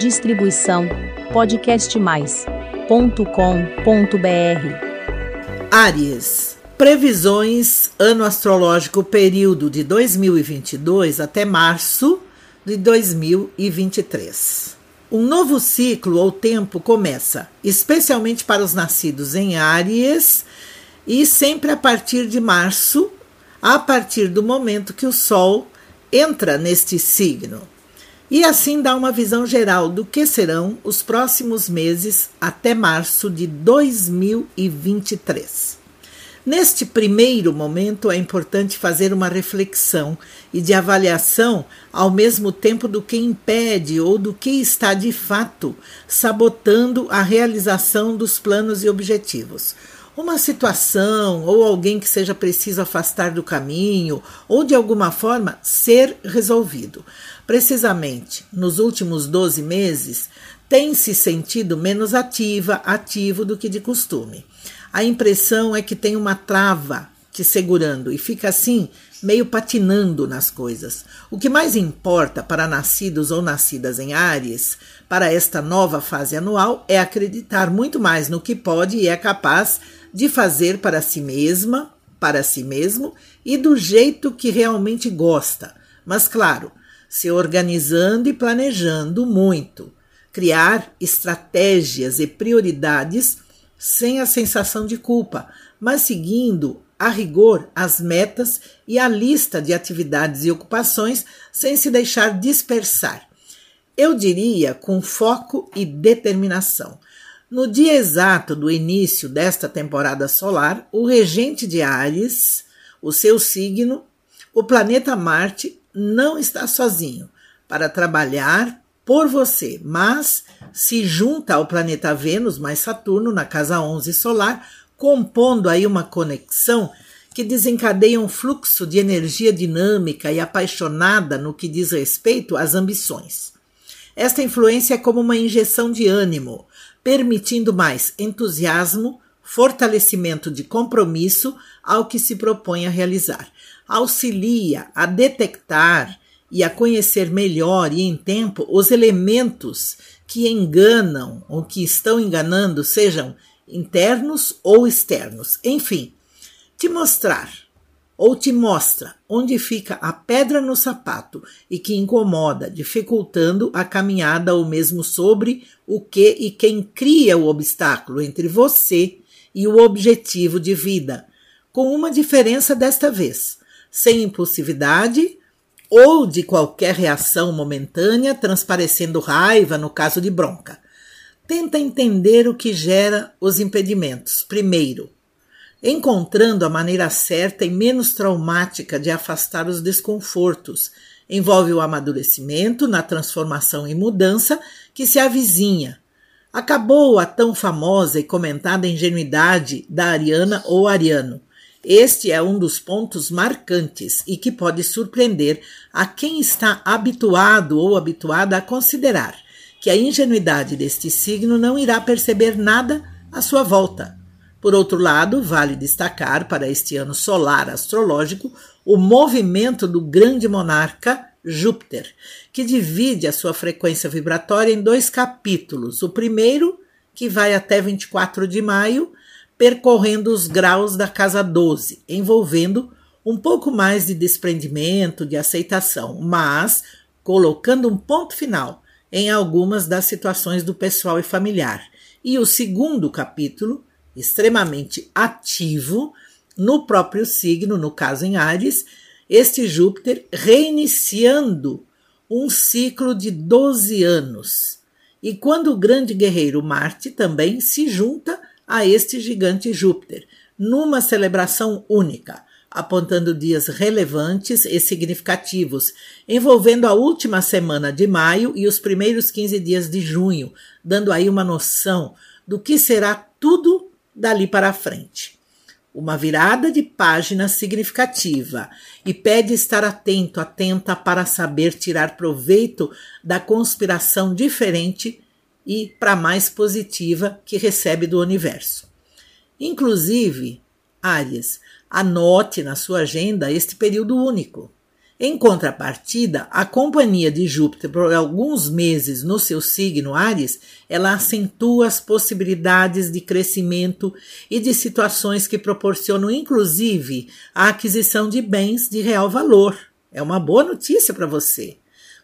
Distribuição podcastmais.com.br. Áries. Previsões ano astrológico período de 2022 até março de 2023. Um novo ciclo ou tempo começa, especialmente para os nascidos em Áries e sempre a partir de março, a partir do momento que o Sol entra neste signo. E assim dá uma visão geral do que serão os próximos meses até março de 2023. Neste primeiro momento, é importante fazer uma reflexão e de avaliação ao mesmo tempo do que impede ou do que está de fato sabotando a realização dos planos e objetivos uma situação ou alguém que seja preciso afastar do caminho ou de alguma forma ser resolvido. Precisamente nos últimos 12 meses, tem se sentido menos ativa, ativo do que de costume. A impressão é que tem uma trava te segurando e fica assim meio patinando nas coisas. O que mais importa para nascidos ou nascidas em Áries, para esta nova fase anual, é acreditar muito mais no que pode e é capaz de fazer para si mesma, para si mesmo e do jeito que realmente gosta. Mas, claro, se organizando e planejando muito. Criar estratégias e prioridades sem a sensação de culpa, mas seguindo a rigor as metas e a lista de atividades e ocupações sem se deixar dispersar. Eu diria com foco e determinação. No dia exato do início desta temporada solar, o regente de Ares, o seu signo, o planeta Marte, não está sozinho para trabalhar por você, mas se junta ao planeta Vênus mais Saturno na casa 11 solar, compondo aí uma conexão que desencadeia um fluxo de energia dinâmica e apaixonada no que diz respeito às ambições. Esta influência é como uma injeção de ânimo, permitindo mais entusiasmo, fortalecimento de compromisso ao que se propõe a realizar. Auxilia a detectar e a conhecer melhor e em tempo os elementos que enganam ou que estão enganando, sejam internos ou externos. Enfim, te mostrar ou te mostra onde fica a pedra no sapato e que incomoda, dificultando a caminhada ou mesmo sobre o que e quem cria o obstáculo entre você e o objetivo de vida, com uma diferença desta vez, sem impulsividade ou de qualquer reação momentânea, transparecendo raiva no caso de bronca. Tenta entender o que gera os impedimentos. Primeiro, encontrando a maneira certa e menos traumática de afastar os desconfortos. Envolve o amadurecimento na transformação e mudança que se avizinha. Acabou a tão famosa e comentada ingenuidade da Ariana ou Ariano. Este é um dos pontos marcantes e que pode surpreender a quem está habituado ou habituada a considerar que a ingenuidade deste signo não irá perceber nada à sua volta por outro lado, vale destacar para este ano solar astrológico o movimento do grande monarca Júpiter, que divide a sua frequência vibratória em dois capítulos. O primeiro, que vai até 24 de maio, percorrendo os graus da casa 12, envolvendo um pouco mais de desprendimento, de aceitação, mas colocando um ponto final em algumas das situações do pessoal e familiar. E o segundo capítulo, extremamente ativo no próprio signo, no caso em Ares, este Júpiter reiniciando um ciclo de 12 anos. E quando o grande guerreiro Marte também se junta a este gigante Júpiter, numa celebração única, apontando dias relevantes e significativos, envolvendo a última semana de maio e os primeiros 15 dias de junho, dando aí uma noção do que será tudo dali para frente. Uma virada de página significativa e pede estar atento, atenta para saber tirar proveito da conspiração diferente e para mais positiva que recebe do universo. Inclusive, Áries, anote na sua agenda este período único. Em contrapartida, a companhia de Júpiter por alguns meses no seu signo Ares, ela acentua as possibilidades de crescimento e de situações que proporcionam inclusive a aquisição de bens de real valor. É uma boa notícia para você.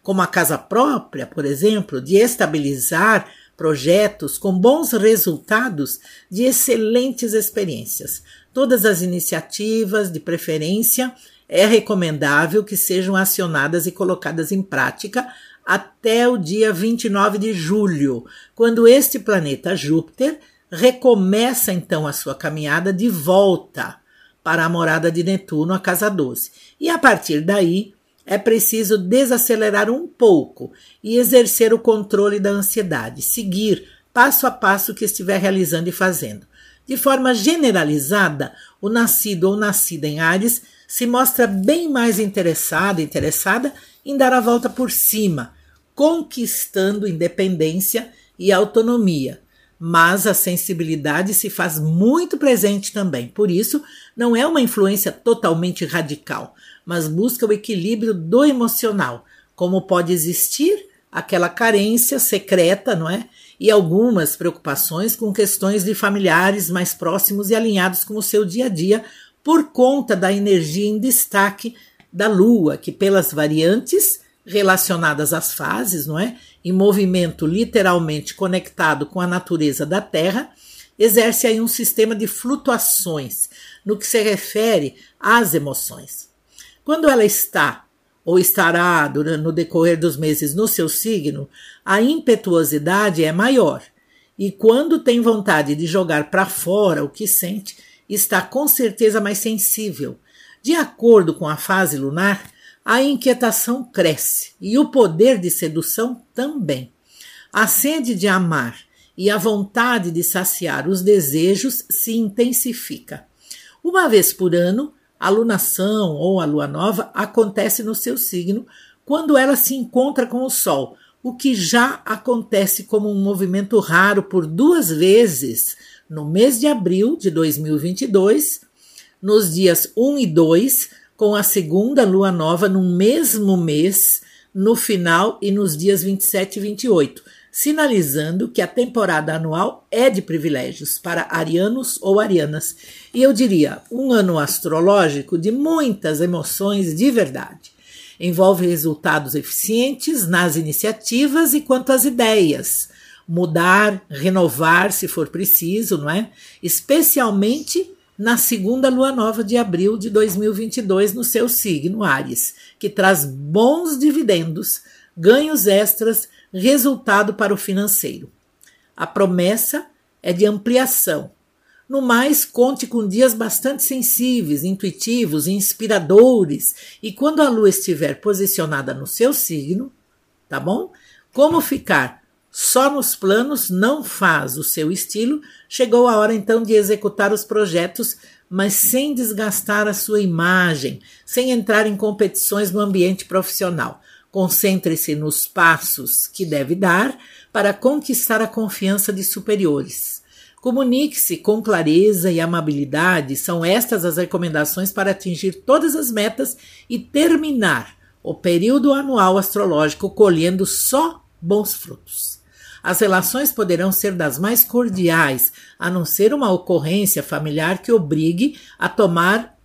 Como a casa própria, por exemplo, de estabilizar projetos com bons resultados de excelentes experiências. Todas as iniciativas, de preferência, é recomendável que sejam acionadas e colocadas em prática até o dia 29 de julho, quando este planeta Júpiter recomeça então a sua caminhada de volta para a morada de Netuno, a casa 12. E a partir daí, é preciso desacelerar um pouco e exercer o controle da ansiedade, seguir passo a passo o que estiver realizando e fazendo. De forma generalizada, o nascido ou nascida em Ares se mostra bem mais interessado, interessada em dar a volta por cima, conquistando independência e autonomia. Mas a sensibilidade se faz muito presente também. Por isso, não é uma influência totalmente radical, mas busca o equilíbrio do emocional. Como pode existir aquela carência secreta, não é? E algumas preocupações com questões de familiares mais próximos e alinhados com o seu dia a dia, por conta da energia em destaque da Lua, que pelas variantes relacionadas às fases, não é? Em movimento literalmente conectado com a natureza da Terra, exerce aí um sistema de flutuações no que se refere às emoções. Quando ela está ou estará durante, no decorrer dos meses no seu signo, a impetuosidade é maior. E quando tem vontade de jogar para fora o que sente, está com certeza mais sensível. De acordo com a fase lunar, a inquietação cresce e o poder de sedução também. A sede de amar e a vontade de saciar os desejos se intensifica. Uma vez por ano, a lunação ou a lua nova acontece no seu signo quando ela se encontra com o Sol, o que já acontece como um movimento raro por duas vezes no mês de abril de 2022, nos dias 1 e 2, com a segunda lua nova no mesmo mês, no final e nos dias 27 e 28, sinalizando que a temporada anual é de privilégios para arianos ou arianas. E eu diria, um ano astrológico de muitas emoções de verdade. Envolve resultados eficientes nas iniciativas e quanto às ideias mudar, renovar se for preciso, não é? Especialmente na segunda lua nova de abril de 2022 no seu signo Ares, que traz bons dividendos, ganhos extras, resultado para o financeiro. A promessa é de ampliação. No mais, conte com dias bastante sensíveis, intuitivos inspiradores, e quando a lua estiver posicionada no seu signo, tá bom? Como ficar só nos planos não faz o seu estilo, chegou a hora então de executar os projetos, mas sem desgastar a sua imagem, sem entrar em competições no ambiente profissional. Concentre-se nos passos que deve dar para conquistar a confiança de superiores. Comunique-se com clareza e amabilidade, são estas as recomendações para atingir todas as metas e terminar o período anual astrológico colhendo só bons frutos. As relações poderão ser das mais cordiais, a não ser uma ocorrência familiar que obrigue a tomar,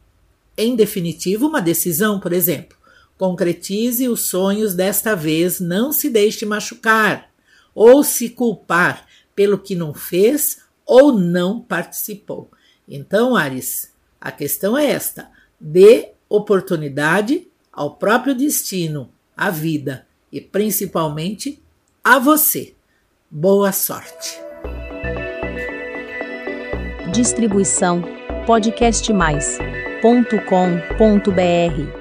em definitivo, uma decisão, por exemplo. Concretize os sonhos desta vez, não se deixe machucar ou se culpar pelo que não fez ou não participou. Então, Ares, a questão é esta: dê oportunidade ao próprio destino, à vida e principalmente a você. Boa sorte. Distribuição podcastmais.com.br